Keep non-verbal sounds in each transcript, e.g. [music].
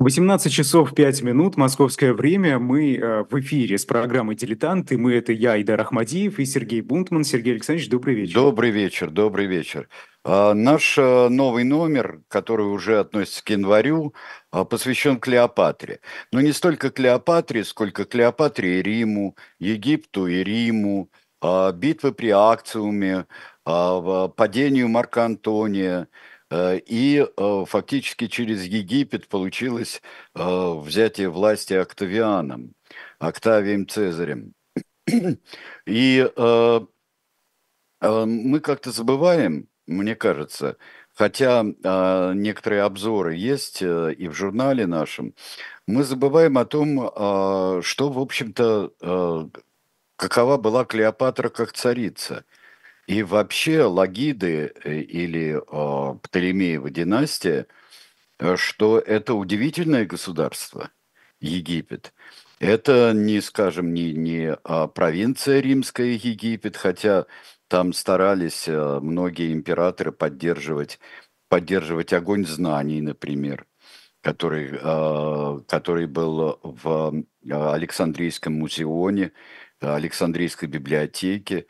18 часов 5 минут, московское время. Мы э, в эфире с программой «Дилетанты». Мы — это я, Идар Ахмадиев и Сергей Бунтман. Сергей Александрович, добрый вечер. Добрый вечер, добрый вечер. А, наш а, новый номер, который уже относится к январю, а, посвящен Клеопатре. Но не столько Клеопатре, сколько Клеопатре и Риму, Египту и Риму, а, битвы при Акциуме, падению Марка Антония – Э, и э, фактически через Египет получилось э, взятие власти Октавианом, Октавием Цезарем. [clears throat] И мы как-то забываем, мне кажется, хотя некоторые обзоры есть и в журнале нашем, мы забываем о том, что, в общем-то, какова была Клеопатра как царица – и вообще Лагиды э, или э, Птолемеева династия, э, что это удивительное государство, Египет. Это не, скажем, не, не а провинция римская Египет, хотя там старались э, многие императоры поддерживать, поддерживать огонь знаний, например, который, который был в Александрийском музеоне, Александрийской библиотеке.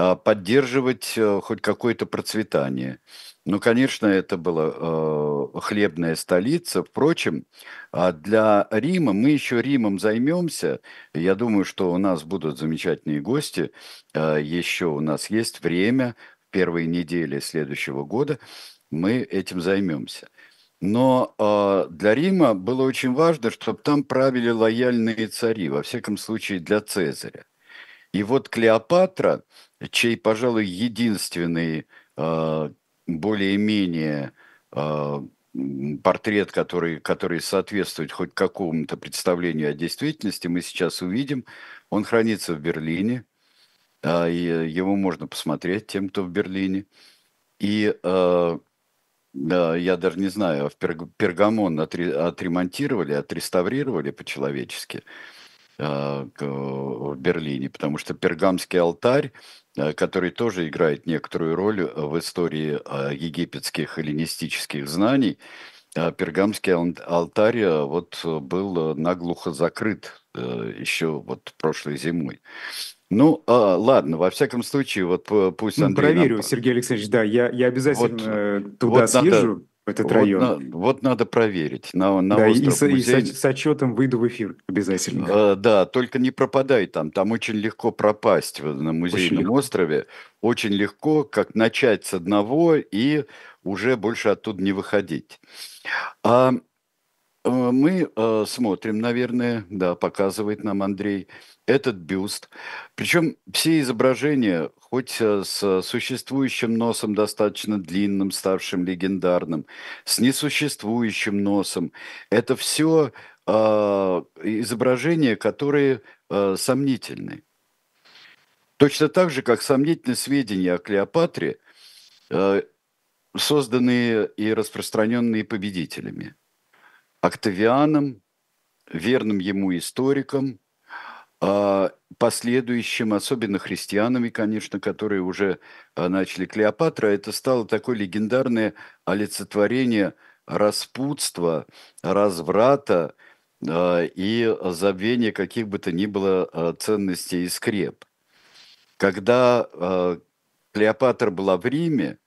А, поддерживать э, хоть какое-то процветание. Ну, конечно, это была э, хлебная столица. Впрочем, а для Рима, мы еще Римом займемся. Я думаю, что у нас будут замечательные гости. Э, еще у нас есть время, в первые недели следующего года мы этим займемся. Но э, для Рима было очень важно, чтобы там правили лояльные цари, во всяком случае для Цезаря. И вот Клеопатра, чей, пожалуй, единственный э, более-менее э, портрет, который, который соответствует хоть какому-то представлению о действительности, мы сейчас увидим. Он хранится в Берлине, э, и его можно посмотреть тем, кто в Берлине. И э, я даже не знаю, в Пергамон отремонтировали, отреставрировали по-человечески. А, в Берлине, потому что пергамский алтарь, э, который тоже играет некоторую роль в истории а, египетских эллинистических знаний, а, пергамский алтарь э, вот был наглухо закрыт э, еще вот прошлой зимой. Ну, а, ладно, во всяком случае, вот пусть ну, Андрей... Проверю, нам... Сергей Александрович, да, я, я обязательно вот, туда вот съезжу. Надо этот вот район. На, вот надо проверить. На, на да, и, с, и с, с отчетом выйду в эфир обязательно. Э, да, только не пропадай там. Там очень легко пропасть на музейном очень острове. Очень легко, как начать с одного и уже больше оттуда не выходить. А мы э, смотрим, наверное, да, показывает нам Андрей, этот бюст. Причем все изображения хоть э, с существующим носом достаточно длинным, ставшим легендарным, с несуществующим носом. Это все э, изображения, которые э, сомнительны. Точно так же, как сомнительны сведения о Клеопатре, э, созданные и распространенные победителями. Октавианом, верным ему историком – а, последующим, особенно христианами, конечно, которые уже а, начали Клеопатра, это стало такое легендарное олицетворение распутства, разврата а, и забвения каких бы то ни было ценностей и скреп. Когда Клеопатра была в Риме,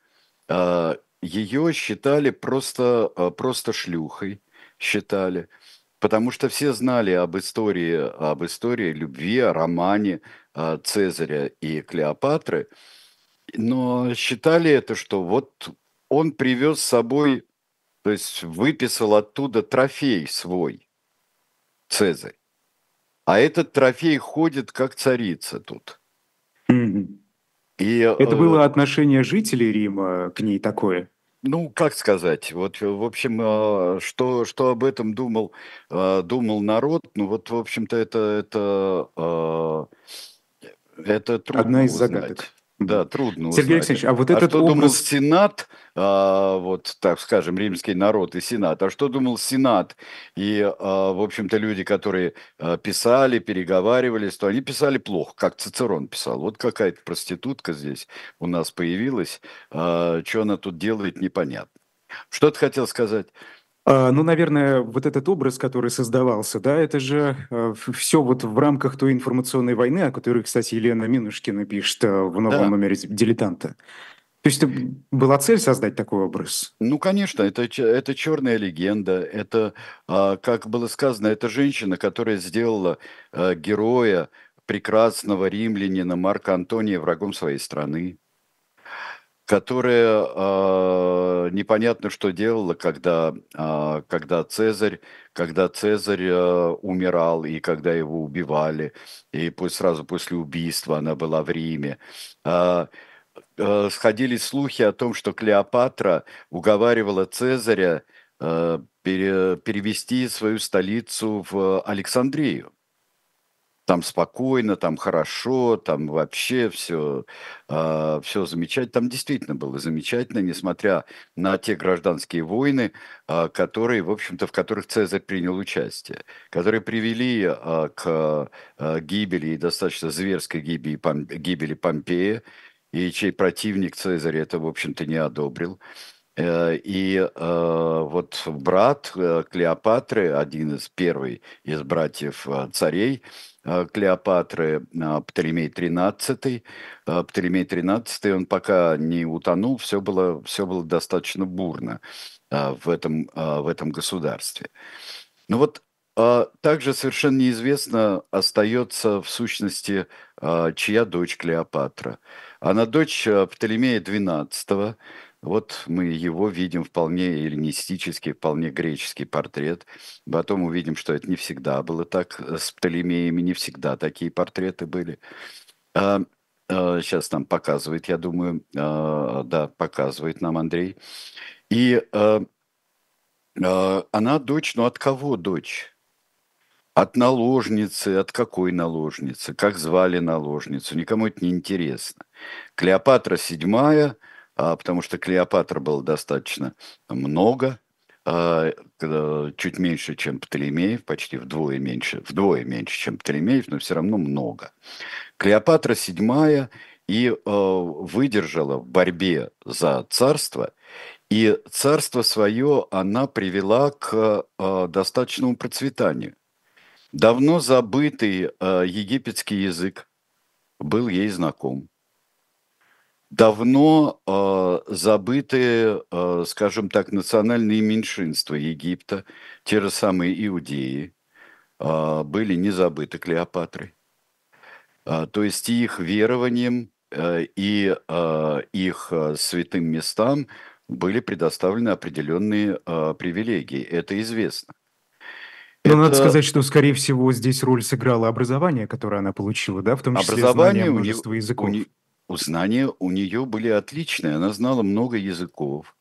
ее считали просто, просто шлюхой, считали – потому что все знали об истории, об истории любви, о романе а, Цезаря и Клеопатры, но считали это, что вот он привез с собой, то есть выписал оттуда трофей свой, Цезарь. А этот трофей ходит как царица тут. И, это было э, отношение жителей Рима к ней такое? Ну, как сказать, вот, в общем, а, что, что об этом думал, а, думал народ, ну, вот, в общем-то, это, это, а, это трудно Одна из загадок. Да, трудно Сергей узнать. Алексеевич, а вот а этот что думал образ... Сенат, а, вот так скажем, римский народ и Сенат, а что думал Сенат и, а, в общем-то, люди, которые а, писали, переговаривались, то они писали плохо, как Цицерон писал. Вот какая-то проститутка здесь у нас появилась, а, что она тут делает, непонятно. Что ты хотел сказать? А, ну, наверное, вот этот образ, который создавался, да, это же э, все вот в рамках той информационной войны, о которой, кстати, Елена Минушкина пишет э, в новом Да. номере «Дилетанта». То есть была цель создать такой образ? Ну, конечно, это, это черная легенда. Это, а, как было сказано, это женщина, которая сделала а, героя, прекрасного римлянина Марка Антония врагом своей страны. Которая а, непонятно что делала, когда, а, когда Цезарь, когда Цезарь а, умирал и когда его убивали, и пусть сразу после убийства она была в Риме. А, а, сходили слухи о том, что Клеопатра уговаривала Цезаря а, пере- перевести свою столицу в Александрию. Там спокойно, там хорошо, там вообще все, все замечательно. Там действительно было замечательно, несмотря на те гражданские войны, а, которые, в общем-то, в которых Цезарь принял участие, которые привели а, к а, гибели и достаточно зверской гибели, Пом- гибели Помпея, и чей противник Цезарь это, в общем-то, не одобрил. Э, И э, вот брат э, Клеопатры, один из первый из братьев царей Клеопатры, Птолемей XIII, Птолемей XIII, он пока не утонул, все было, все было достаточно бурно в этом, в этом государстве. Ну вот также совершенно неизвестно остается в сущности, чья дочь Клеопатра. Она дочь Птолемея XII. Вот мы его видим вполне эллинистический, вполне греческий портрет. Потом увидим, что это не всегда было так э, с Птолемеями, не всегда такие портреты были. А, а, сейчас нам показывает, я думаю, а, да, показывает нам Андрей. И а, а, она дочь, но от кого дочь? От наложницы, от какой наложницы, как звали наложницу, никому это не интересно. Клеопатра седьмая, а, потому что Клеопатра было достаточно много, а, к- чуть меньше, чем Птолемеев, почти вдвое меньше, вдвое меньше, чем Птолемеев, но все равно много. Клеопатра седьмая и э, выдержала в борьбе за царство, и царство свое она привела к э, достаточному процветанию. Давно забытый э, египетский язык был ей знаком. Давно э, забытые, э, скажем так, национальные меньшинства Египта, те же самые иудеи, э, были не забыты Клеопатрой. А, То есть и их верованием э, и э, их э, святым местам были предоставлены определенные э, привилегии. Это известно. Но надо Это сказать, что, скорее всего, здесь роль сыграло образование, которое она получила, да, в том числе знание образование нее, множества у, языков. у знания у нее были отличные. Она знала много языков.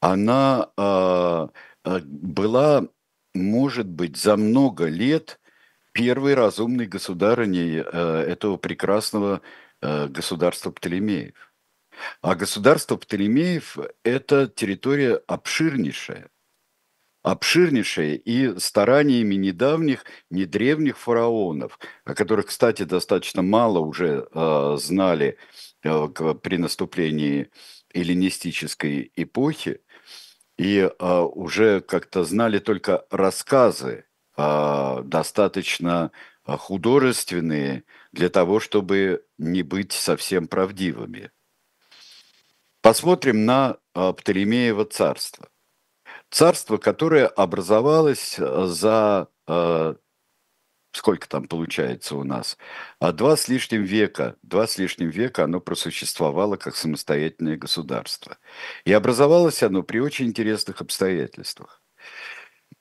Она а, была, может быть, за много лет первой разумной государыней э, этого прекрасного э, государства Птолемеев. А государство Птолемеев – это территория обширнейшая. Обширнейшая и стараниями недавних, не древних фараонов, о которых, кстати, достаточно мало уже э, знали э, при наступлении эллинистической эпохи, и э, уже как-то знали только рассказы, э, достаточно художественные для того, чтобы не быть совсем правдивыми. Посмотрим на Птолемеево царство. Царство, которое образовалось э, за э, сколько там получается у нас, а два с лишним века, два с лишним века оно просуществовало как самостоятельное государство. И образовалось оно при очень интересных обстоятельствах.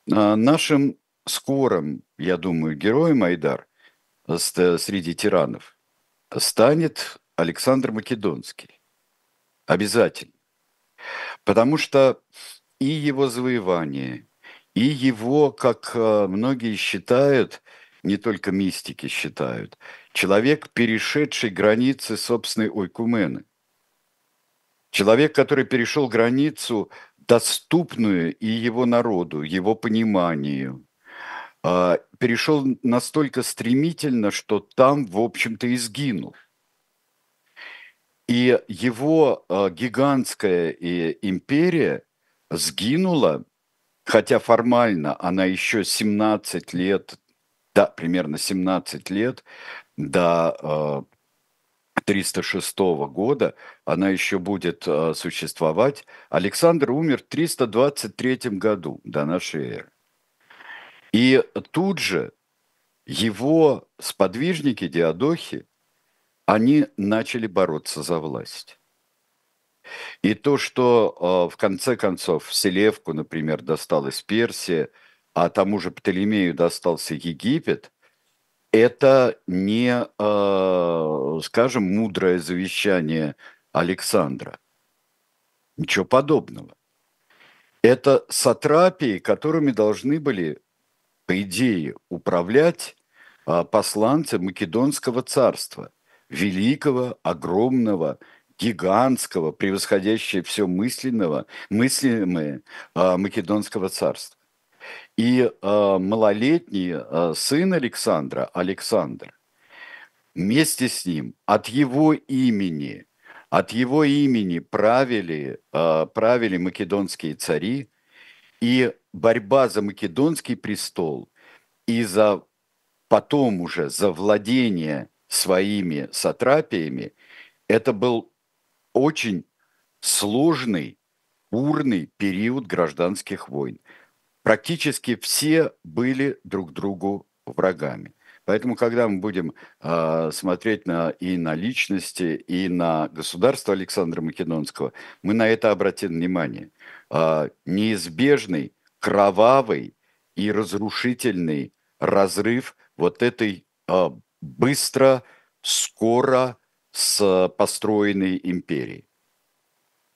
А, Нашим скорым, я думаю, героем Айдар среди тиранов станет Александр Македонский. Обязательно. Потому что и его завоевание, и его, как э, многие считают, не только мистики считают, человек, перешедший границы собственной ойкумены. Человек, который перешел границу, доступную и его народу, его пониманию, а, перешел настолько стремительно, что там, в общем-то, и сгинул. И его а, гигантская империя сгинула хотя формально она еще 17 лет, да, примерно 17 лет до 306 года она еще будет существовать. Александр умер в 323 году до нашей эры. И тут же его сподвижники, диадохи, они начали бороться за власть. И то, что э, в конце концов Селевку, например, досталась Персия, а тому же Птолемею достался Египет, это не, э, скажем, мудрое завещание Александра. Ничего подобного. Это сатрапии, которыми должны были, по идее, управлять э, посланцы Македонского царства, великого, огромного, гигантского, превосходящего все мысленного, мыслимое э, Македонского царства. И э, малолетний э, сын Александра, Александр, вместе с ним от его имени, от его имени правили, правили македонские цари, и борьба за македонский престол и за потом уже за владение своими сатрапиями, это был очень сложный, бурный период гражданских войн. Практически все были друг другу врагами. Поэтому, когда мы будем э, смотреть на, и на личности, и на государство Александра Македонского, мы на это обратим внимание. Э, неизбежный, кровавый и разрушительный разрыв вот этой э, быстро, скоро с построенной империей.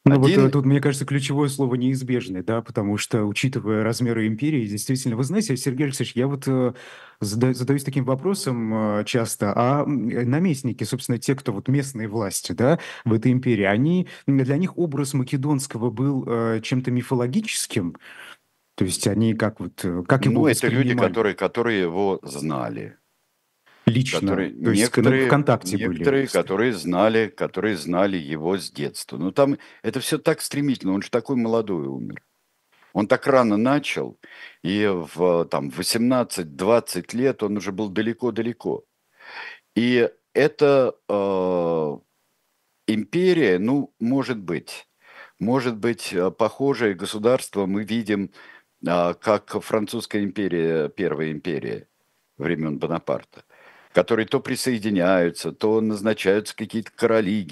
Ну Один... вот тут, мне кажется, ключевое слово неизбежный, да, потому что, учитывая размеры империи, действительно, вы знаете, Сергей Алексеевич, я вот э, задаю, задаюсь таким вопросом э, часто, а наместники, собственно, те, кто вот местные власти, да, в этой империи, они, для них образ македонского был э, чем-то мифологическим, то есть они как вот, как его Ну, это люди, которые, которые его знали. Лично, которые, то есть некоторые, ВКонтакте некоторые, были. которые знали, которые знали его с детства. Но там это все так стремительно, он же такой молодой умер. Он так рано начал, и в там, 18-20 лет он уже был далеко-далеко. И это э, империя, ну, может быть, может быть, э, похожее государство мы видим, э, как французская империя, первая империя времен Бонапарта – которые то присоединяются, то назначаются какие-то короли,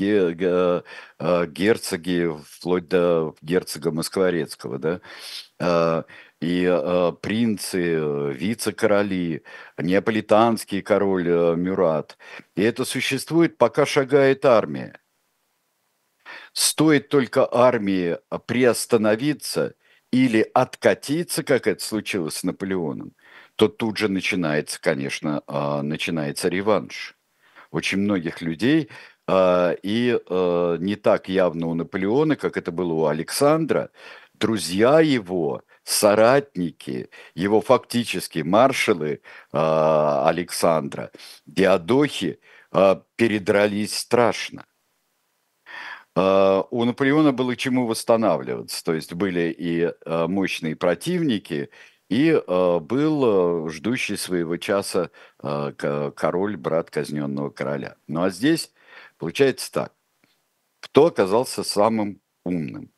а, герцоги, вплоть до герцога Москворецкого, да, а, и а, принцы, вице-короли, неаполитанский король Мюрат. И это существует, пока шагает армия. Стоит только армии приостановиться или откатиться, как это случилось с Наполеоном, то тут же начинается, конечно, а, начинается реванш. Очень многих людей, а, и а, не так явно у Наполеона, как это было у Александра, друзья его, соратники, его фактически маршалы Александра, диадохи, передрались страшно. У Наполеона было чему восстанавливаться, то есть были и мощные противники, и э, был э, ждущий своего часа э, король, брат казненного короля. Ну а здесь получается так. Кто оказался самым умным?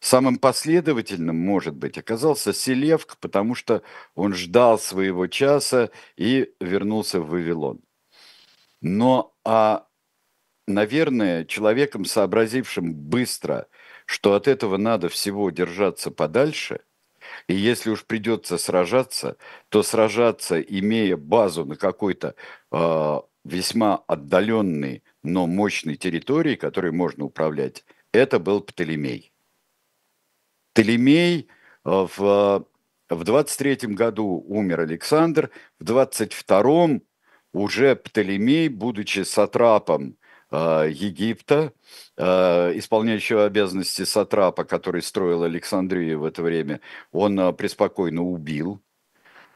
Самым последовательным, может быть, оказался Селевк, потому что он ждал своего часа и вернулся в Вавилон. Но, а, наверное, человеком, сообразившим быстро, что от этого надо всего держаться подальше – и если уж придется сражаться, то сражаться, имея базу на какой-то э, весьма отдаленной, но мощной территории, которой можно управлять, это был Птолемей. Птолемей э, в, в 23 году умер Александр, в 22 уже Птолемей, будучи сатрапом Египта, Э, исполняющего обязанности Сатрапа, который строил Александрию в это время, он э, преспокойно убил,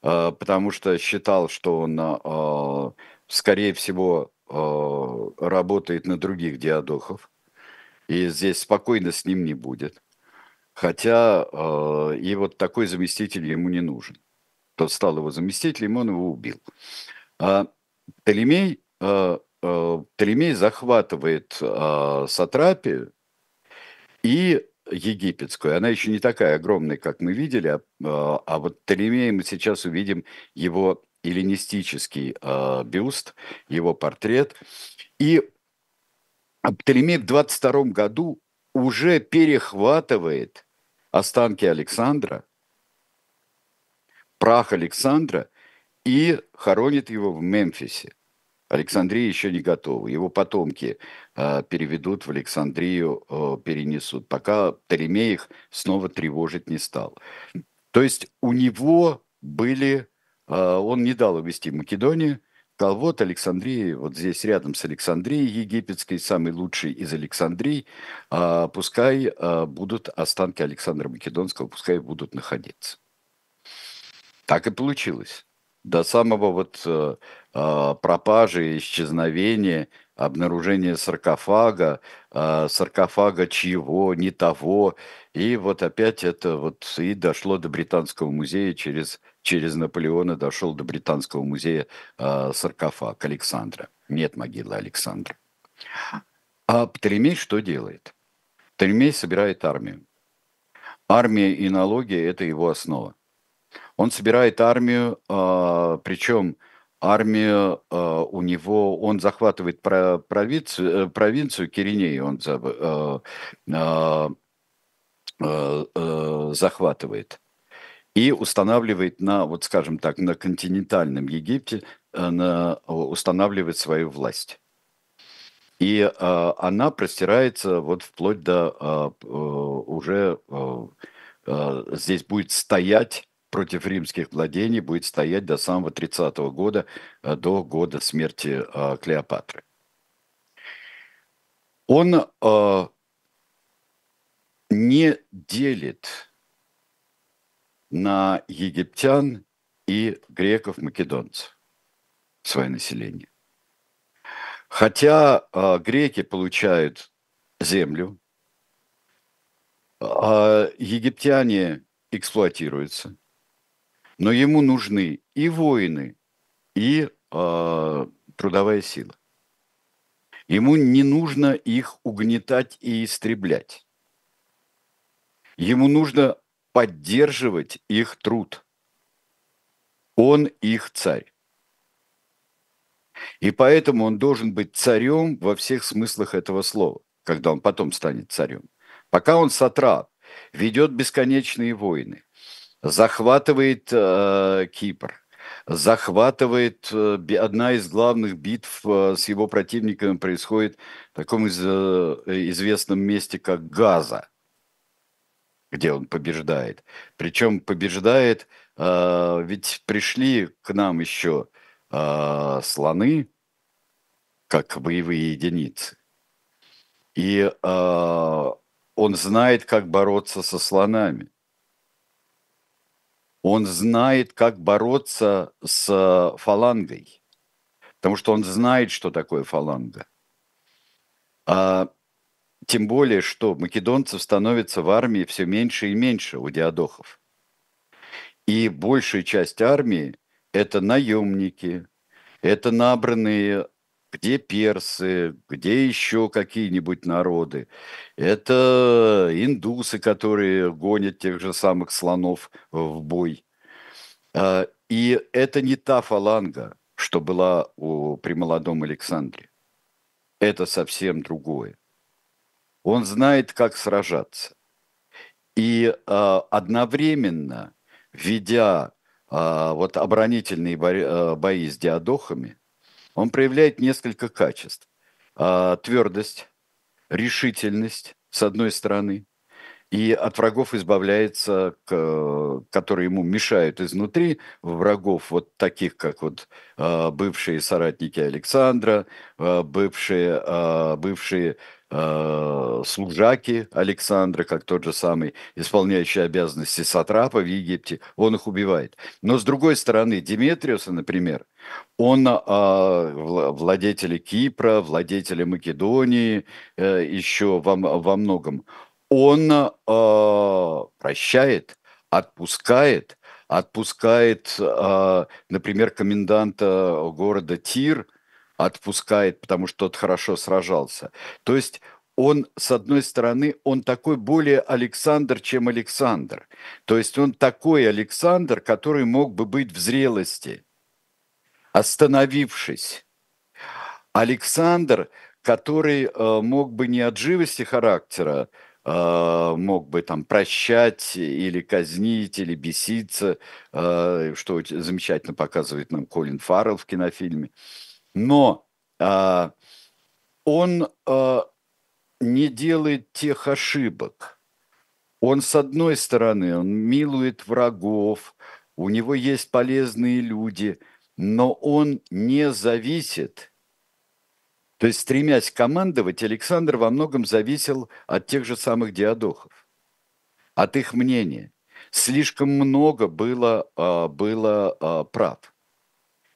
э, потому что считал, что он, скорее всего, работает на других диадохов, и здесь спокойно с ним не будет. хотя э, и вот такой заместитель ему не нужен. Тот стал его заместителем, он его убил. А Птолемей, э, э, Птолемей захватывает э, Сатрапию и египетскую. Она еще не такая огромная, как мы видели, а, а, а вот Птолемея мы сейчас увидим его эллинистический э, бюст, его портрет. И Птолемей в 22 году уже перехватывает останки Александра, прах Александра, и хоронит его в Мемфисе. Александрия еще не готова. Его потомки э, переведут в Александрию, э, перенесут, пока Птолемей их снова тревожить не стал. То есть у него были, э, он не дал увести Македонию, сказал, вот Александрия, вот здесь рядом с Александрией египетской, самый лучший из Александрий, э, пускай э, будут останки Александра Македонского, пускай будут находиться. Так и получилось до самого вот э, а, пропажи, исчезновения, обнаружения саркофага, э, саркофага чьего, не того. И вот опять это вот и дошло до Британского музея через, через Наполеона, дошел до Британского музея э, саркофаг Александра. Нет могилы Александра. А Птолемей что делает? Птолемей собирает армию. Армия и налоги – это его основа. Он собирает армию, а, причем армию а, у него, он захватывает провинцию, э, провинцию Киринеи, он а, захватывает и устанавливает на, вот скажем так, на континентальном Египте, э, на, устанавливает свою власть. И э, она простирается вот вплоть до э, уже э, здесь будет стоять против римских владений будет стоять до самого 30 -го года, э, до года смерти э, Клеопатры. Он э, не делит на египтян и греков-македонцев свое население. Хотя э, греки получают землю, а египтяне эксплуатируются – но ему нужны и воины, и э, трудовая сила. Ему не нужно их угнетать и истреблять. Ему нужно поддерживать их труд. Он их царь. И поэтому он должен быть царем во всех смыслах этого слова, когда он потом станет царем. Пока он сатрап, ведет бесконечные войны – захватывает э, Кипр, захватывает э, одна из главных битв э, с его противниками происходит в таком из, э, известном месте, как Газа, где он побеждает. Причем побеждает, э, ведь пришли к нам еще э, слоны, как боевые единицы. И э, он знает, как бороться со слонами. Он знает, как бороться с фалангой, потому что он знает, что такое фаланга. А, тем более, что македонцев становится в армии все меньше и меньше у диадохов. И большая часть армии – это наемники, это набранные где персы, где еще какие-нибудь народы. Это индусы, которые гонят тех же самых слонов в бой. А, и это не та фаланга, что была у, при молодом Александре. Это совсем другое. Он знает, как сражаться. И а, одновременно, ведя а, вот оборонительные бои, бои с диадохами, он проявляет несколько качеств. А, твердость, решительность, с одной стороны, и от врагов избавляется, которые ему мешают изнутри, врагов вот таких, как вот а, бывшие соратники Александра, а, бывшие, бывшие служаки Александра, как тот же самый исполняющий обязанности сатрапа в Египте, он их убивает. Но с другой стороны, Диметриуса, например, он владетели Кипра, владетели Македонии, э, еще во, во многом, он э, прощает, отпускает, отпускает, э, например, коменданта города Тир, отпускает, потому что тот хорошо сражался. То есть он, с одной стороны, он такой более Александр, чем Александр. То есть он такой Александр, который мог бы быть в зрелости, остановившись. Александр, который э, мог бы не от живости характера, э, мог бы там прощать или казнить, или беситься, э, что замечательно показывает нам Колин Фаррелл в кинофильме. Но э, он э, не делает тех ошибок. Он, с одной стороны, он милует врагов, у него есть полезные люди, но он не зависит. То есть, стремясь командовать, Александр во многом зависел от тех же самых диадохов, от их мнения. Слишком много было, а, было прав.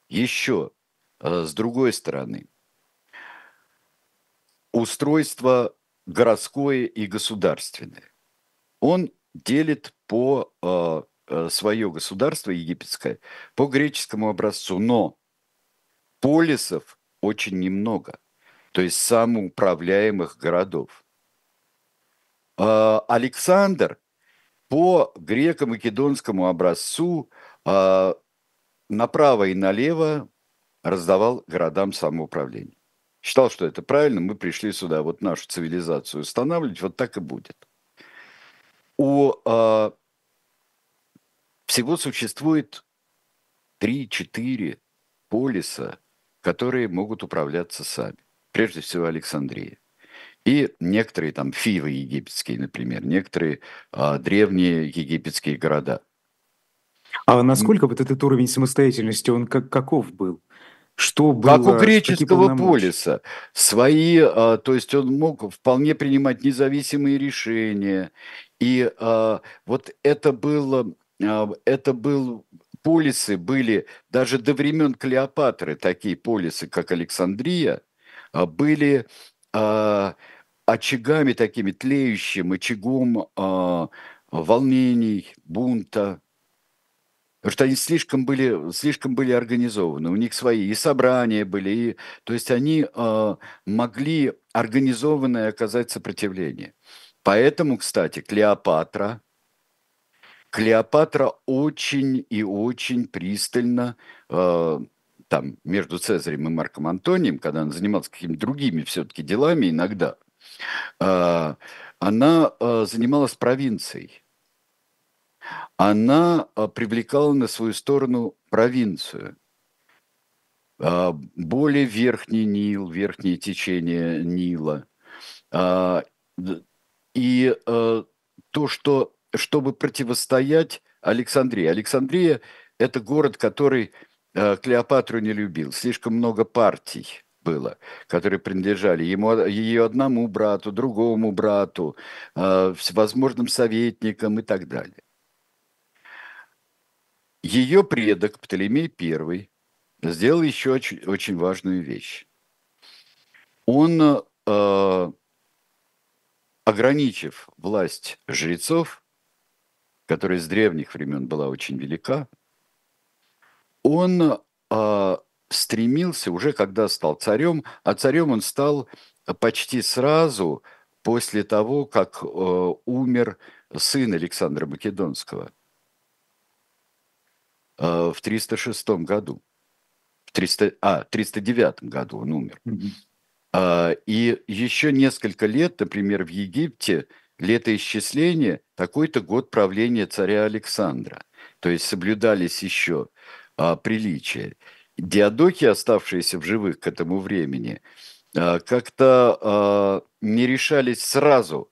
Еще, с другой стороны, устройство городское и государственное. Он делит по э, э, свое государство египетское по греческому образцу, но полисов очень немного, то есть самоуправляемых городов. Э, Александр по греко-македонскому образцу э, направо и налево раздавал городам самоуправление считал, что это правильно, мы пришли сюда вот нашу цивилизацию устанавливать, вот так и будет. У э, всего существует 3-4 полиса, которые могут управляться сами. Прежде всего Александрия. И некоторые там фивы египетские, например, некоторые э, древние египетские города. А насколько вот этот уровень самостоятельности, он как, каков был? Что было, как у греческого полиса. Свои, а, то есть он мог вполне принимать независимые решения. И а, вот это было, а, это был полисы были даже до времен Клеопатры такие полисы, как Александрия, были очагами такими тлеющим очагом волнений, бунта, Потому что они слишком были, слишком были организованы. У них свои и собрания были, и, то есть они э, могли организованно оказать сопротивление. Поэтому, кстати, Клеопатра, Клеопатра очень и очень пристально э, там между Цезарем и Марком Антонием, когда она занималась какими-то другими все-таки делами иногда, э, она э, занималась провинцией она а, привлекала на свою сторону провинцию. А, более верхний Нил, верхнее течение Нила. А, и то, что, чтобы противостоять Александрии. Александрия – это город, который Клеопатру не любил. Слишком много партий было, которые принадлежали ему, ее одному брату, другому брату, всевозможным советникам и так далее. Ее предок Птолемей I сделал еще очень, очень важную вещь. Он, э, ограничив власть жрецов, которая с древних времен была очень велика, он э, стремился уже, когда стал царем, а царем он стал почти сразу после того, как э, умер сын Александра Македонского – Э, в 306 году. В 300, а, 309 году он умер. Mm-hmm. И еще несколько лет, например, в Египте летоисчисление такой-то год правления царя Александра. То есть соблюдались еще а, приличия. Диадоки, оставшиеся в живых к этому времени, а, как-то а, не решались сразу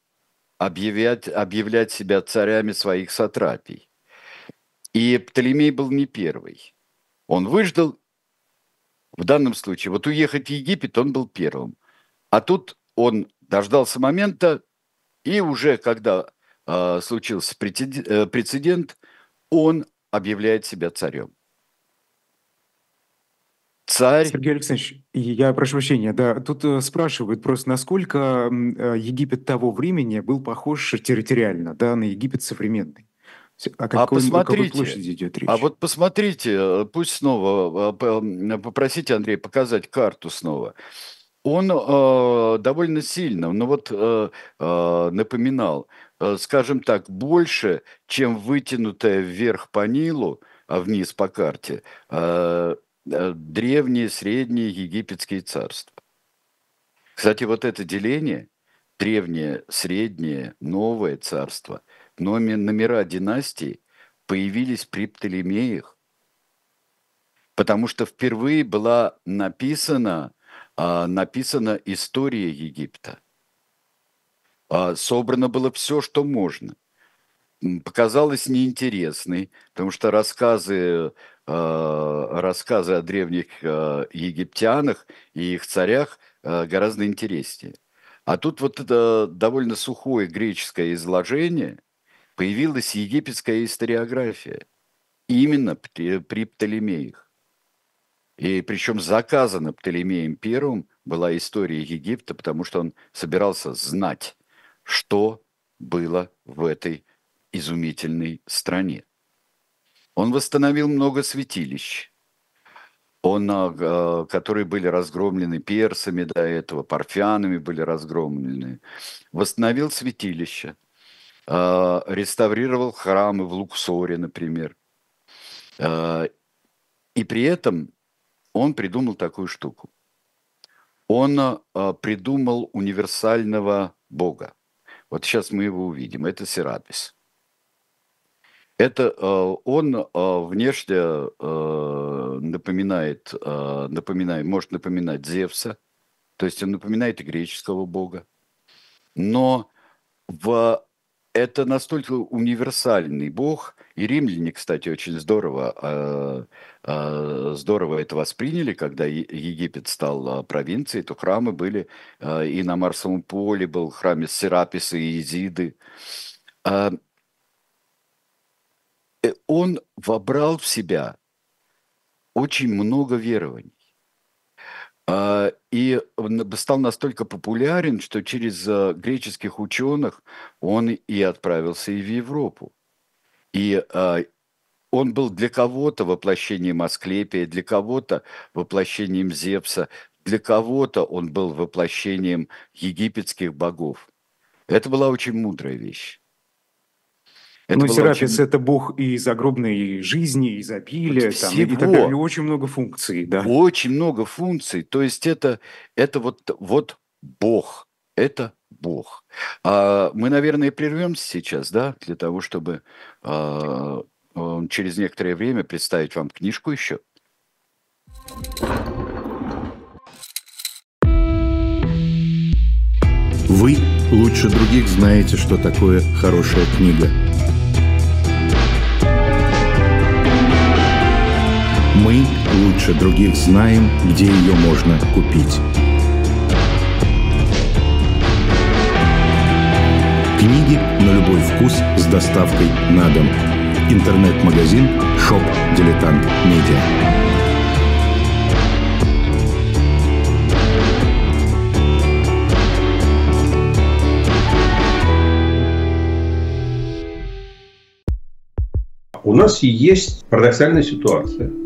объявлять, объявлять себя царями своих сатрапий. И Птолемей был не первый. Он выждал, в данном случае, вот уехать в Египет он был первым. А тут он дождался момента, и уже когда э, случился прецедент, прецедент, он объявляет себя царем. царь... Сергей Александрович, я прошу прощения, да, тут э, спрашивают просто, насколько э, Египет того времени был похож территориально, да, на Египет современный. О какой, а посмотрите, площади идет речь? А вот посмотрите, э, пусть снова, попросите Андрея показать карту снова. Он э, довольно сильно, ну вот э, э, напоминал, э, скажем так, больше, чем вытянутая вверх по Нилу, а вниз по карте, э, Э, древние, средние египетские царства. Кстати, вот это деление, древнее, среднее, новое царство, номера династии появились при Птолемеях, потому что впервые была написана, а, написана история Египта. А, собрано было все, что можно. Показалось неинтересной, потому что рассказы Э, рассказы о древних египтянах и их царях гораздо интереснее. А тут вот это довольно сухое греческое изложение, появилась египетская историография. Именно при, при Птолемеях. И причем заказана Птолемеем Первым была история Египта, потому что он собирался знать, что было в этой изумительной стране. Он восстановил много святилищ, он, а, которые были разгромлены персами до этого, парфянами были разгромлены. Восстановил святилища, а, реставрировал храмы в Луксоре, например. А, и при этом он придумал такую штуку. Он придумал универсального Бога. Вот сейчас мы его увидим. Это Серапис. Это э, он э, внешне э, напоминает, напоминает, может напоминать Зевса, то есть он напоминает и греческого бога. Но в, это настолько универсальный бог, и римляне, кстати, очень здорово, здорово это восприняли, когда Египет стал провинцией, то храмы были, и на Марсовом поле был храм Сераписа и Изиды. Э, он вобрал в себя очень много верований. И стал настолько популярен, что через э, греческих ученых он и отправился и в Европу. И а, он был для кого-то воплощением Асклепия, для кого-то воплощением Зевса, для кого-то он был воплощением египетских богов. Это была очень мудрая вещь. Это ну, Серапис очень... – это бог и загробной жизни, изобилия, там, и, так далее, очень много функций. Да. Очень много функций. То есть это, это вот, вот бог, это бог. А мы, наверное, прервемся сейчас, да, для того, чтобы а, через некоторое время представить вам книжку еще. Вы лучше других знаете, что такое хорошая книга – Мы лучше других знаем, где ее можно купить. Книги на любой вкус с доставкой на дом. Интернет-магазин «Shop Дилетант Медиа». У нас есть парадоксальная ситуация –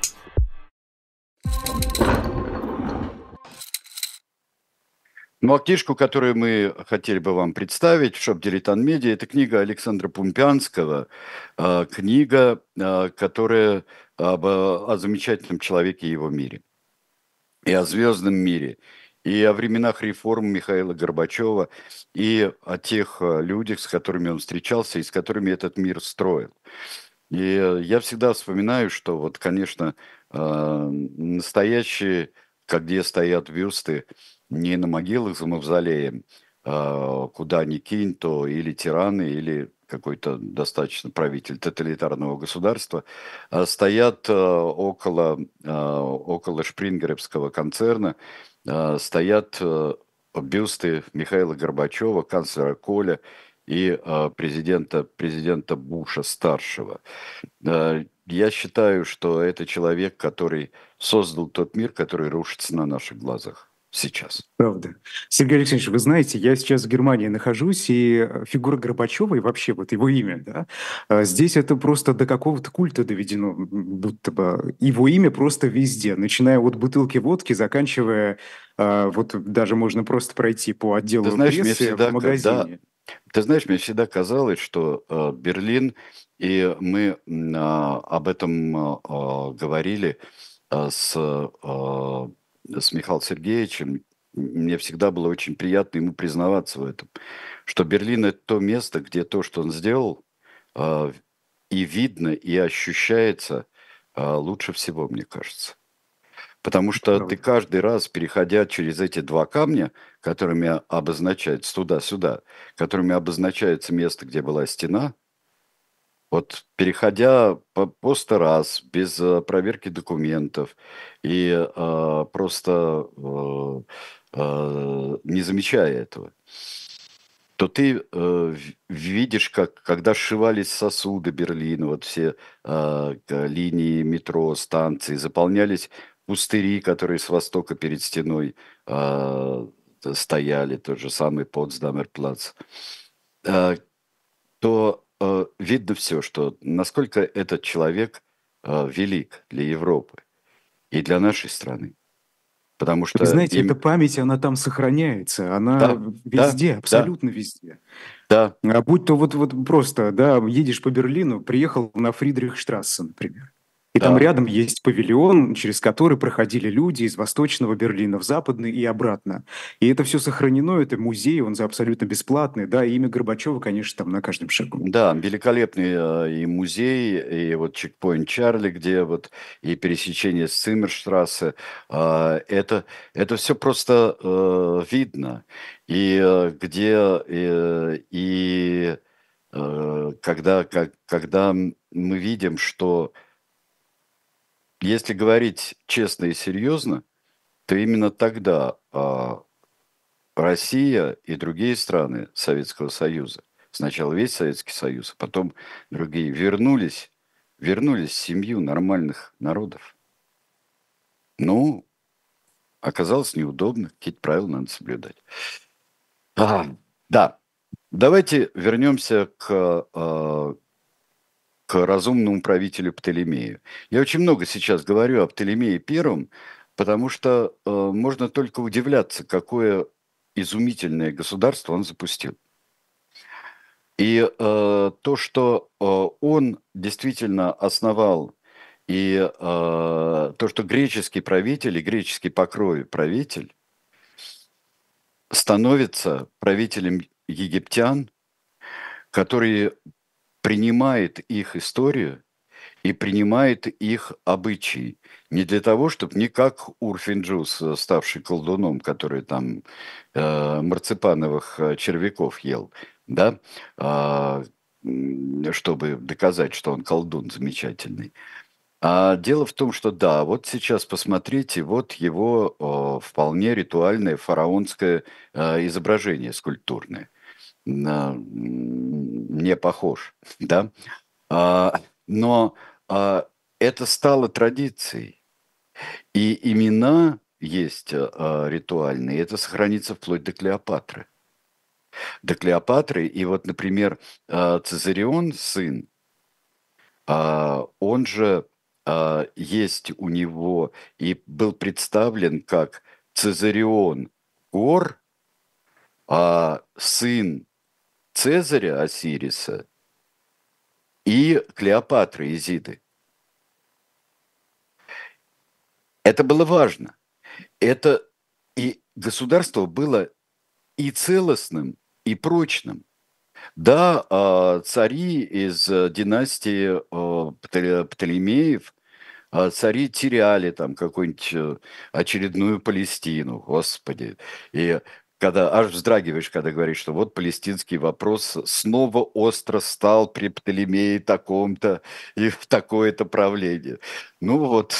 Ну, а книжку, которую мы хотели бы вам представить в шоп Дилетант Медиа, это книга Александра Пумпянского, а, книга, а, которая об, о замечательном человеке и его мире, и о звездном мире, и о временах реформ Михаила Горбачева, и о тех а, людях, с которыми он встречался и с которыми этот мир строил. И я всегда вспоминаю, что вот, конечно, настоящие, как где стоят бюсты не на могилах за мавзолеем, а, куда ни кинь, то или тираны, или какой-то достаточно правитель тоталитарного государства, а, стоят а, около, около Шпрингеровского концерна, стоят бюсты Михаила Горбачева, канцлера Коля и президента, президента Буша старшего. Я считаю, что это человек, который создал тот мир, который рушится на наших глазах сейчас. Правда. Сергей Алексеевич, вы знаете, я сейчас в Германии нахожусь, и э, фигура Горбачева, и вообще вот его имя, да, а здесь это просто до какого-то культа доведено, будто бы его имя просто везде, начиная от бутылки водки, заканчивая, а, вот даже можно просто пройти по отделу ты знаешь, прессы всегда, в магазине. Когда, ты знаешь, мне всегда казалось, что э, Берлин, и мы э, об этом э, говорили э, с э, с Михаилом Сергеевичем, мне всегда было очень приятно ему признаваться в этом, что Берлин – это то место, где то, что он сделал, а, и видно, и ощущается а, лучше всего, мне кажется. Потому что Правда. ты каждый раз, переходя через эти два камня, которыми обозначается туда-сюда, которыми обозначается место, где была стена, вот переходя по, по сто раз, без э, проверки документов и э, просто э, э, не замечая этого, то ты э, видишь, как когда сшивались сосуды Берлина, вот все э, линии метро, станции, заполнялись пустыри, которые с востока перед стеной э, стояли, тот же самый Потсдамерплац, э, то э, видно все, что насколько этот человек э, велик для Европы и для нашей страны. Потому что... Вы знаете, им... эта память, она там сохраняется, она да, везде, да, абсолютно да. везде. Да. А будь то вот, вот просто, да, едешь по Берлину, приехал на Фридрихштрассе, например. И да. там рядом есть павильон, через который проходили люди из Восточного Берлина в Западный и обратно. И это все сохранено, это музей, он за абсолютно бесплатный, да, и имя Горбачева, конечно, там на каждом шагу. Да, великолепный э, и музей, и вот чекпоинт Чарли, где вот и пересечение с Циммерштрассе, э, это, это все просто э, видно. И э, где, и э, когда, как, когда мы видим, что если говорить честно и серьезно, то именно тогда а, Россия и другие страны Советского Союза, сначала весь Советский Союз, а потом другие, вернулись, вернулись в семью нормальных народов. Ну, оказалось неудобно, какие-то правила надо соблюдать. А, да, давайте вернемся к, а, разумному правителю Птолемею. Я очень много сейчас говорю о Птолемее Первом, потому что э, можно только удивляться, какое изумительное государство он запустил. И э, то, что э, он действительно основал, и э, то, что греческий правитель и греческий покрой правитель становится правителем египтян, которые принимает их историю и принимает их обычаи. Не для того, чтобы не как Урфинджус, ставший колдуном, который там э, марципановых э, червяков ел, да, э, чтобы доказать, что он колдун замечательный. А дело в том, что да, вот сейчас посмотрите, вот его э, вполне ритуальное фараонское э, изображение скульптурное – не похож, [laughs] да, а, но а, это стало традицией. И имена есть а, ритуальные, это сохранится вплоть до Клеопатры. До Клеопатры, и вот, например, Цезарион, сын, он же есть у него и был представлен как Цезарион Гор, сын Цезаря Осириса и Клеопатры Изиды. Это было важно. Это и государство было и целостным, и прочным. Да, а, цари из династии а, Птолемеев, а, цари теряли там какую-нибудь э, очередную Палестину, господи. И когда аж вздрагиваешь, когда говоришь, что вот палестинский вопрос снова остро стал при Птолемее таком-то и в такое-то правление. Ну вот,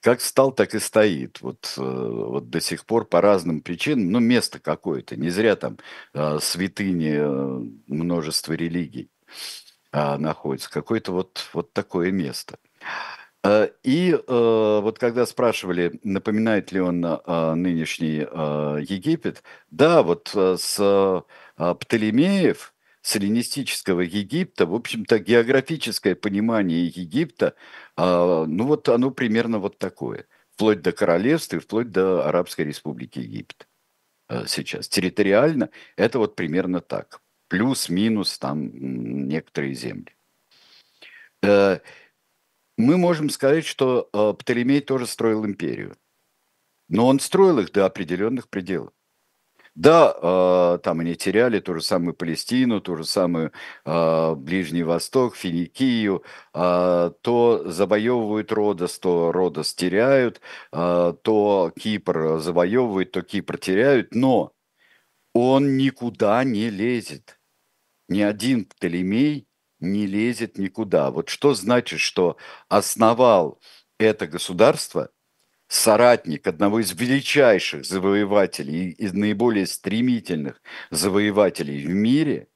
как стал, так и стоит. Вот, э, вот до сих пор по разным причинам, ну место какое-то, не зря там э, святыни э, множества религий э, находится, какое-то вот, вот такое место. Э, и э, вот когда спрашивали, напоминает ли он э, нынешний Египет, да, вот с Птолемеев, с эллинистического Египта, в общем-то, географическое понимание Египта, ну вот оно примерно вот такое, вплоть до королевства и вплоть до Арабской республики Египет сейчас. Территориально это вот примерно так, плюс-минус там некоторые земли мы можем сказать, что э, Птолемей тоже строил империю. Но он строил их до определенных пределов. Да, э, там они теряли ту же самую Палестину, ту же самую э, Ближний Восток, Финикию, то завоевывают Родос, то Родос теряют, то Кипр завоевывают, то Кипр теряют, но он никуда не лезет. Ни один Птолемей не лезет никуда. Вот что значит, что основал это государство соратник одного из величайших завоевателей и наиболее стремительных завоевателей в мире,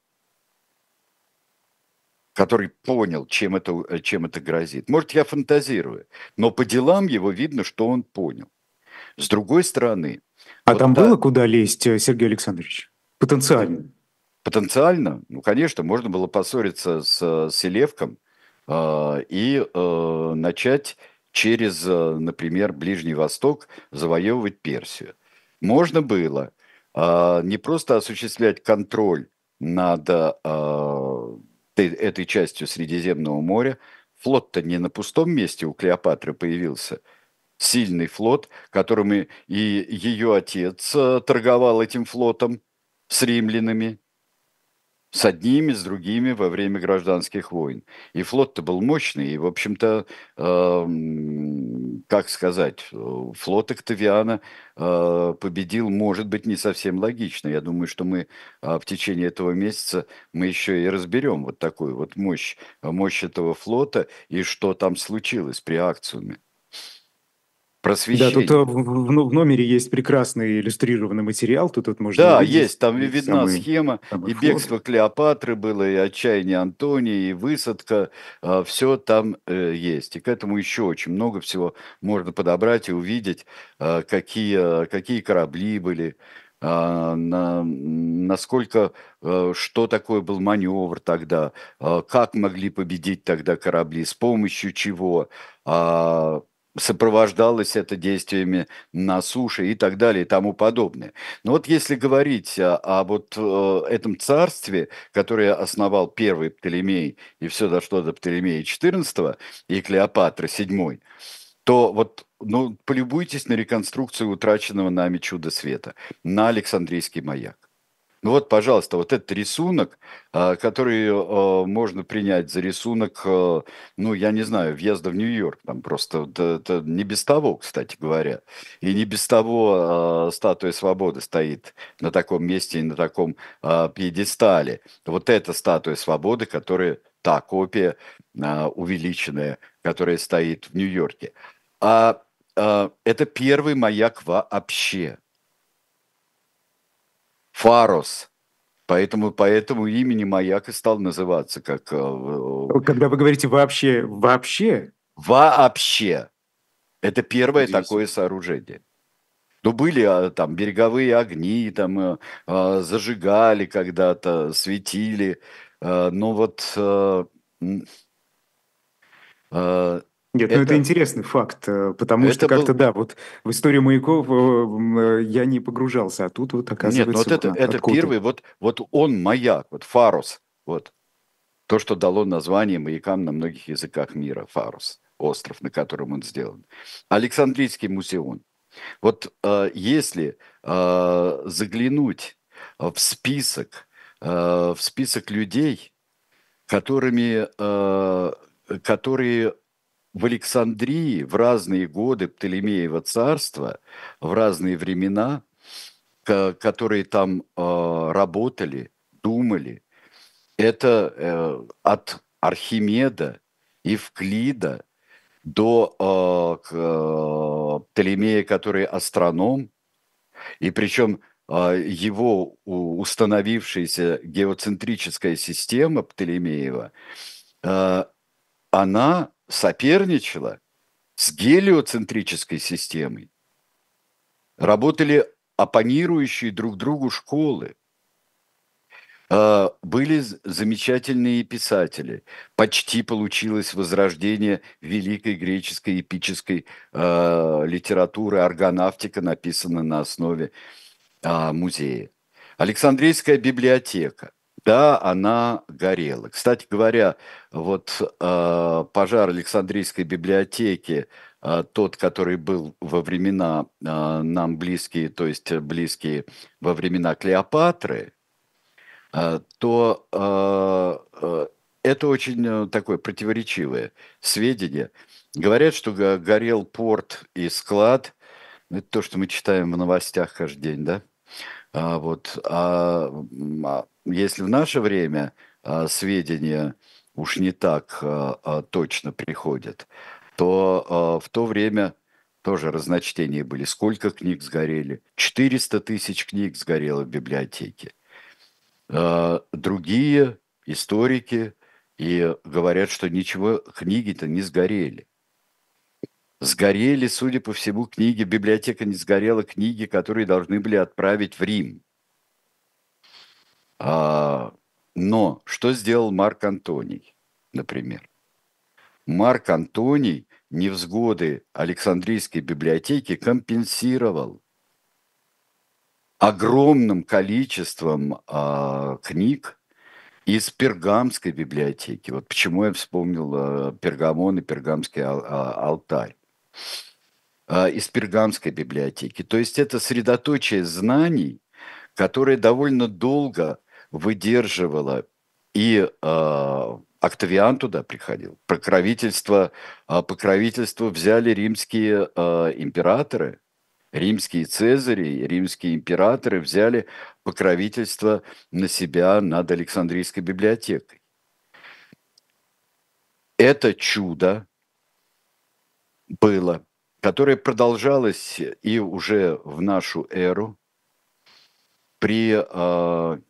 который понял, чем это, чем это грозит. Может, я фантазирую, но по делам его видно, что он понял. С другой стороны... А вот там та... было куда лезть, Сергей Александрович? Потенциально. Потенциально, ну, конечно, можно было поссориться с Селевком э, и э, начать через, э, например, Ближний Восток завоевывать Персию. Можно было э, не просто осуществлять контроль над э, этой частью Средиземного моря, флот-то не на пустом месте у Клеопатры появился, сильный флот, которым и ее отец э, торговал этим флотом с римлянами, с одними, с другими во время гражданских войн. И флот-то был мощный, и, в общем-то, э, как сказать, флот Октавиана э, победил, может быть, не совсем логично. Я думаю, что мы э, в течение этого месяца мы еще и разберем вот такую вот мощь, мощь этого флота и что там случилось при акциуме просвещение. Да, тут э, в, в номере есть прекрасный иллюстрированный материал, тут, тут можно Да, увидеть, есть, там видна самый, схема, самый и флот. бегство Клеопатры было, и отчаяние Антония, и высадка, а, все там э, есть. И к этому еще очень много всего можно подобрать и увидеть, а, какие, какие корабли были, а, на, насколько, что такое был маневр тогда, как могли победить тогда корабли, с помощью чего, сопровождалось это действиями на суше и так далее и тому подобное. Но вот если говорить о, о вот э, этом царстве, которое основал первый Птолемей, и все дошло до Птолемея XIV и Клеопатры VII, то вот ну, полюбуйтесь на реконструкцию утраченного нами чуда света, на Александрийский маяк. Ну вот, пожалуйста, вот этот рисунок, а, который а, можно принять за рисунок, а, ну, я не знаю, въезда в Нью-Йорк, там просто это не без того, кстати говоря, и не без того статуя свободы стоит на таком месте и на таком пьедестале. Вот эта статуя свободы, которая, та копия увеличенная, которая стоит в Нью-Йорке. А это первый маяк вообще. Фарос. Поэтому по этому имени маяк и стал называться как... Э, Когда вы говорите вообще, вообще? Вообще. Это первое такое сооружение. Ну, были а, там береговые огни, там э, а, зажигали когда-то, светили. А, но вот нет, это, ну это интересный факт, э, потому что как-то, был... да, вот в историю маяков э, э, я не погружался, а тут вот оказывается... Нет, ну вот это, это первый, вот, вот он маяк, вот Фарус, вот то, что дало название маякам на многих языках мира, Фарус, остров, на котором он сделан. Александрийский музеон. Вот э, если э, заглянуть в список, э, в список людей, которыми, э, которые в Александрии в разные годы Птолемеева царства, в разные времена, которые там работали, думали, это от Архимеда, Евклида до Птолемея, который астроном, и причем его установившаяся геоцентрическая система Птолемеева, она соперничала с гелиоцентрической системой. Работали оппонирующие друг другу школы. А, были замечательные писатели. Почти получилось возрождение великой греческой эпической э, литературы. Аргонавтика написана на основе э, музея. Александрийская библиотека – да, она горела. Кстати говоря, вот э, пожар Александрийской библиотеки, э, тот, который был во времена э, нам близкие, то есть близкие во времена Клеопатры, э, то э, э, это очень такое противоречивое сведение. Говорят, что горел порт и склад. Это то, что мы читаем в новостях каждый день, да? А, вот. А, а если в наше время а, сведения уж не так а, а, точно приходят, то а, в то время тоже разночтения были. Сколько книг сгорели? 400 тысяч книг сгорело в библиотеке. А, другие историки и говорят, что ничего, книги-то не сгорели. Сгорели, судя по всему, книги, библиотека не сгорела, книги, которые должны были отправить в Рим. А, но что сделал Марк Антоний, например? Марк Антоний невзгоды Александрийской библиотеки компенсировал огромным количеством а, книг из Пергамской библиотеки. Вот почему я вспомнил а, Пергамон и Пергамский а, а, алтарь. А, из Пергамской библиотеки. То есть это средоточие знаний, которое довольно долго выдерживало и э, Октавиан туда приходил. Покровительство, э, покровительство взяли римские э, императоры, римские цезари, римские императоры взяли покровительство на себя над Александрийской библиотекой. Это чудо, было, которое продолжалось и уже в нашу эру при э,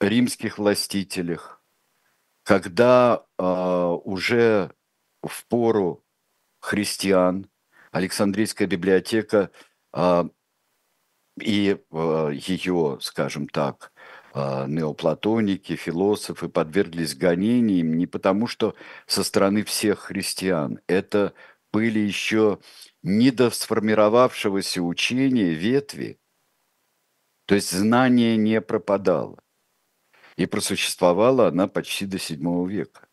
римских властителях, когда э, уже в пору христиан Александрийская библиотека э, и э, ее, скажем так, неоплатоники, философы подверглись гонениям не потому, что со стороны всех христиан. Это были еще недосформировавшегося учения ветви, то есть знание не пропадало. И просуществовала она почти до VII века.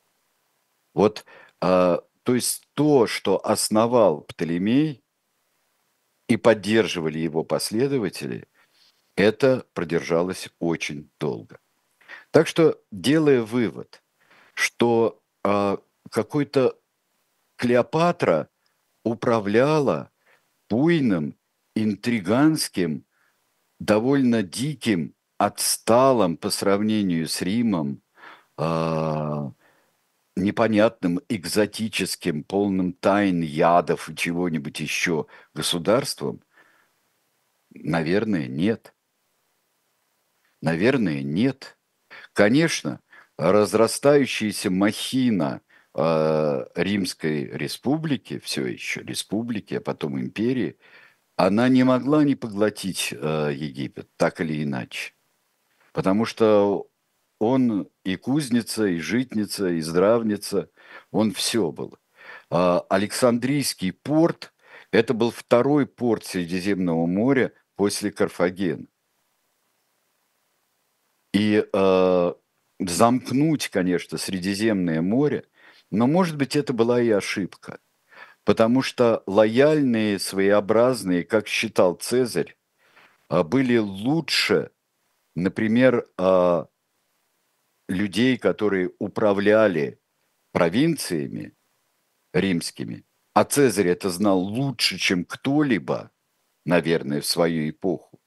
Вот, а, то есть то, что основал Птолемей и поддерживали его последователи, это продержалось очень долго. Так что, делая вывод, что а, какой-то Клеопатра управляла буйным, интриганским, довольно диким, отсталым по сравнению с Римом, э, непонятным, экзотическим, полным тайн, ядов и чего-нибудь еще государством? Наверное, нет. Наверное, нет. Конечно, разрастающаяся махина – э, Римской республики, все еще республики, а потом империи, она не могла не поглотить э, Египет, так или иначе. Потому что он и кузница, и житница, и здравница, он все был. А Александрийский порт – это был второй порт Средиземного моря после Карфагена. И э, замкнуть, конечно, Средиземное море но, может быть, это была и ошибка, потому что лояльные, своеобразные, как считал Цезарь, а, были лучше, например, а, людей, которые управляли провинциями римскими, а Цезарь это знал лучше, чем кто-либо, наверное, в свою эпоху.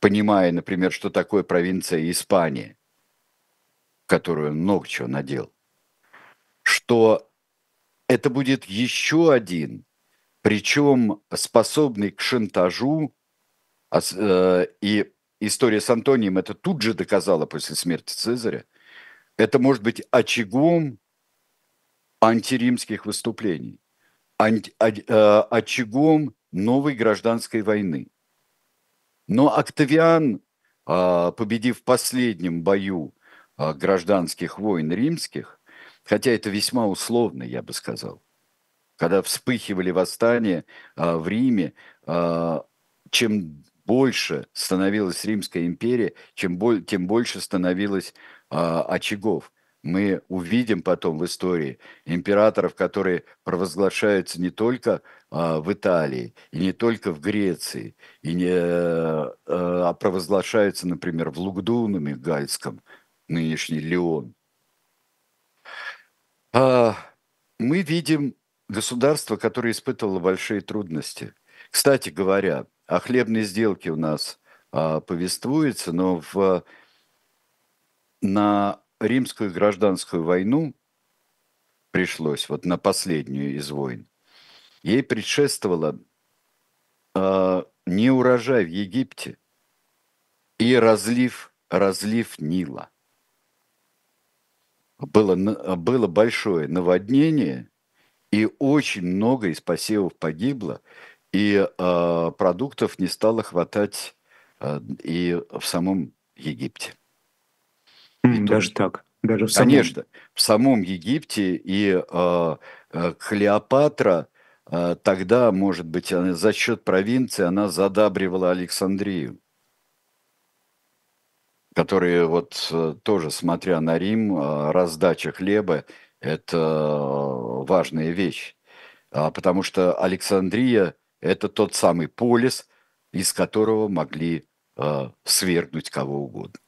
понимая, например, что такое провинция Испания, которую он надел, что это будет еще один, причем способный к шантажу, э, и история с Антонием это тут же доказала после смерти Цезаря, это может быть очагом антиримских выступлений, анти, э, очагом новой гражданской войны. Но Октавиан, а, победив в последнем бою а, гражданских войн римских, хотя это весьма условно, я бы сказал, когда вспыхивали восстания а, в Риме, чем больше становилась Римская империя, чем, тем больше становилось очагов мы увидим потом в истории императоров, которые провозглашаются не только а, в Италии, и не только в Греции, и не, а, а провозглашаются, например, в Лугдунуме Гальском, нынешний Леон. А, мы видим государство, которое испытывало большие трудности. Кстати говоря, о хлебной сделке у нас а, повествуется, но в, на римскую гражданскую войну пришлось, вот на последнюю из войн, ей предшествовало э, неурожай в Египте и разлив, разлив Нила. Было, было большое наводнение, и очень много из посевов погибло, и э, продуктов не стало хватать э, и в самом Египте. И Даже так. Даже в самом... Конечно, в самом Египте и э, э, Клеопатра э, тогда, может быть, она, за счет провинции она задабривала Александрию, которые вот э, тоже, смотря на Рим, э, раздача хлеба – это важная вещь, а, потому что Александрия – это тот самый полис, из которого могли э, свергнуть кого угодно.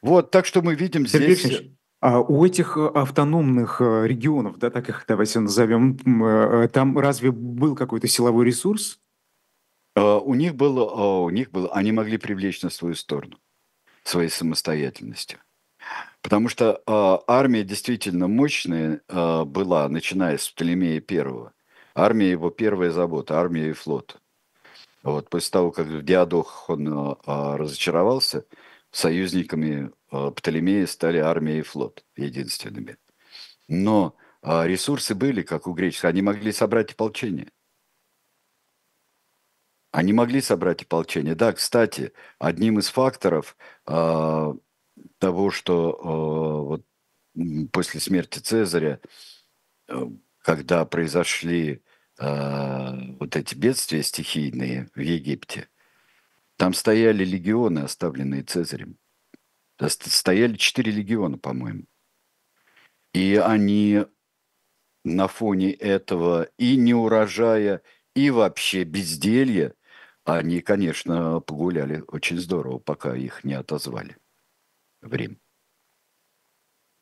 Вот, так что мы видим Сергей здесь... Алексеевич, а у этих э, автономных э, регионов, да, так их давайте назовем, там разве был какой-то силовой ресурс? У них было, у них было, они могли привлечь на свою сторону своей самостоятельностью. Потому что армия действительно мощная была, начиная с Птолемея Первого. Армия его первая забота, армия и флот. Вот, после того, как в Диадох он разочаровался, союзниками э, Птолемея стали армия и флот единственными. Но а, ресурсы были, как у греческих, они могли собрать ополчение. Они могли собрать ополчение. Да, кстати, одним из факторов э, того, что э, вот, после смерти Цезаря, э, когда произошли э, вот эти бедствия стихийные в Египте, там стояли легионы, оставленные Цезарем. Стояли четыре легиона, по-моему. И они на фоне этого и неурожая, и вообще безделья, они, конечно, погуляли очень здорово, пока их не отозвали в Рим.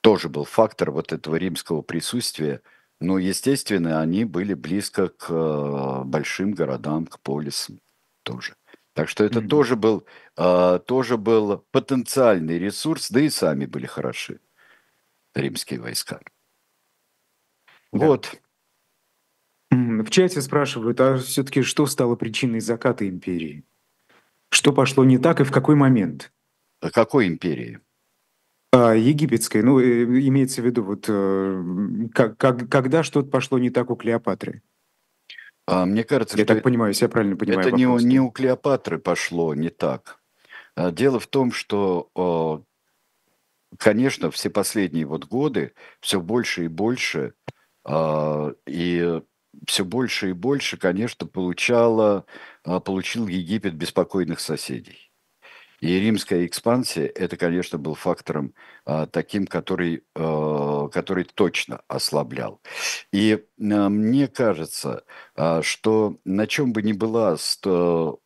Тоже был фактор вот этого римского присутствия. Но, естественно, они были близко к э, большим городам, к полисам тоже. Так что это mm-hmm. тоже был, э, тоже был потенциальный ресурс, да и сами были хороши римские войска. Да. Вот. В чате спрашивают, а все-таки что стало причиной заката империи? Что пошло не так и в какой момент? А какой империи? А, египетской, ну, э, имеется в виду, вот, э, как, как, когда что-то пошло не так у Клеопатры? А, мне кажется, я так понимаю, я правильно понимаю. Это не, не у Клеопатры пошло не так. А, дело в том, что, конечно, все последние вот годы все больше и больше а, и все больше и больше, конечно, получало, получил Египет беспокойных соседей. И римская экспансия – это, конечно, был фактором а, таким, который, а, который точно ослаблял. И а, мне кажется, а, что на чем бы ни была сто,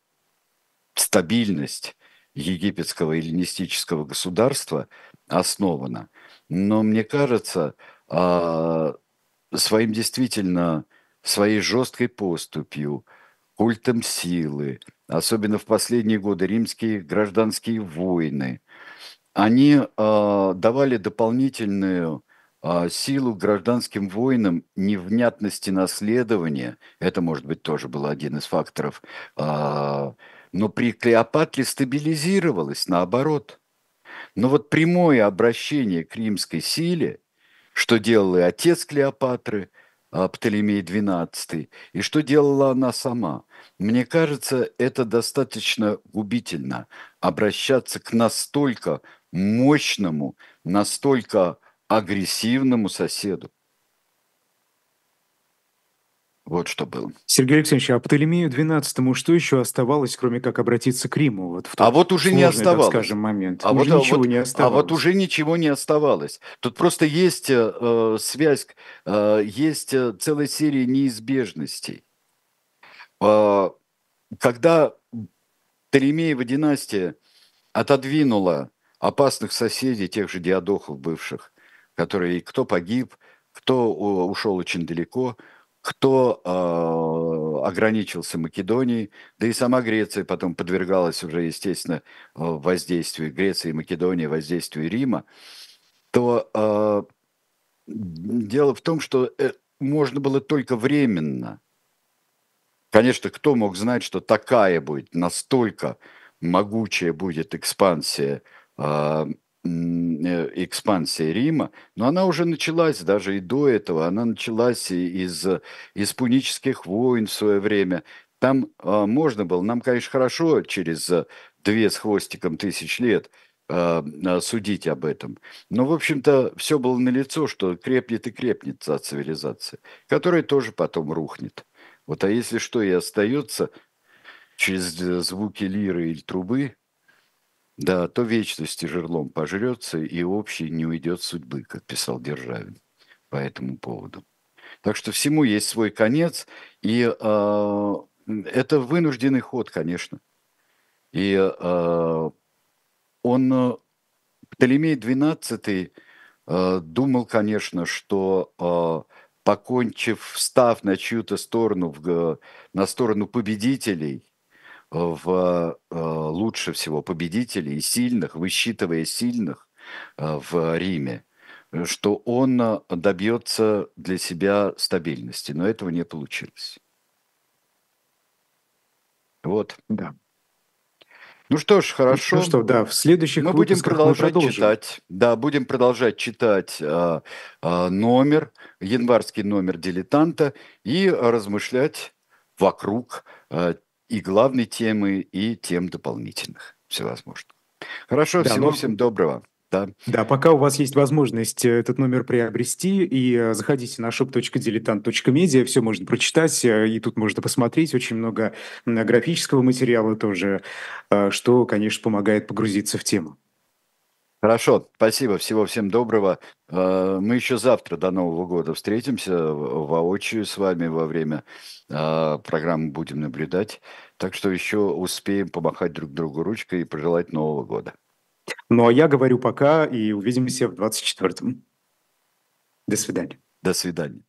стабильность египетского эллинистического государства основана, но мне кажется, а, своим действительно, своей жесткой поступью, культом силы, особенно в последние годы римские гражданские войны, они э, давали дополнительную э, силу гражданским войнам невнятности наследования. Это, может быть, тоже был один из факторов. Э, но при Клеопатре стабилизировалось, наоборот. Но вот прямое обращение к римской силе, что делал и отец Клеопатры, Птолемей XII, и что делала она сама. Мне кажется, это достаточно губительно обращаться к настолько мощному, настолько агрессивному соседу. Вот что было. Сергей Алексеевич, а Птолемею XII что еще оставалось, кроме как обратиться к Риму? Вот в а вот уже сложный, не оставалось. Так скажем, момент. А уже вот, ничего вот, не оставалось. А вот уже ничего не оставалось. Тут просто есть э, связь, э, есть э, целая серия неизбежностей. Э, когда Птолемеева династия отодвинула опасных соседей, тех же диадохов бывших, которые кто погиб, кто ушел очень далеко, кто э, ограничился Македонией, да и сама Греция потом подвергалась уже, естественно, воздействию Греции и Македонии, воздействию Рима, то э, дело в том, что э, можно было только временно. Конечно, кто мог знать, что такая будет, настолько могучая будет экспансия а, экспансия Рима, но она уже началась даже и до этого, она началась из, из пунических войн в свое время. Там э, можно было, нам, конечно, хорошо через две с хвостиком тысяч лет э, судить об этом. Но, в общем-то, все было налицо, что крепнет и крепнет та цивилизация, которая тоже потом рухнет. Вот, а если что и остается через звуки лиры или трубы, да, то вечности жерлом пожрется, и общий не уйдет судьбы, как писал Державин по этому поводу. Так что всему есть свой конец, и э, это вынужденный ход, конечно. И э, он, Птолемей XII, э, думал, конечно, что э, покончив, встав на чью-то сторону, в, на сторону победителей – в э, лучше всего победителей, сильных, высчитывая сильных э, в Риме, что он э, добьется для себя стабильности, но этого не получилось. Вот. Да. Ну что ж, хорошо. Ну что, да, в следующих мы будем продолжать мы читать. Да, будем продолжать читать а, номер, январский номер дилетанта и размышлять вокруг и главной темы, и тем дополнительных всевозможных. Хорошо, да, всего но... всем доброго. Да. да, пока у вас есть возможность э, этот номер приобрести, и э, заходите на shop.diletant.media, все можно прочитать, э, и тут можно посмотреть очень много графического материала тоже, что, конечно, помогает погрузиться в тему. Хорошо, спасибо, всего всем доброго. А, мы еще завтра до Нового года встретимся воочию с вами во время а, программы «Будем наблюдать». Так что еще успеем помахать друг другу ручкой и пожелать Нового года. Ну, а я говорю пока и увидимся в 24-м. До свидания. До свидания.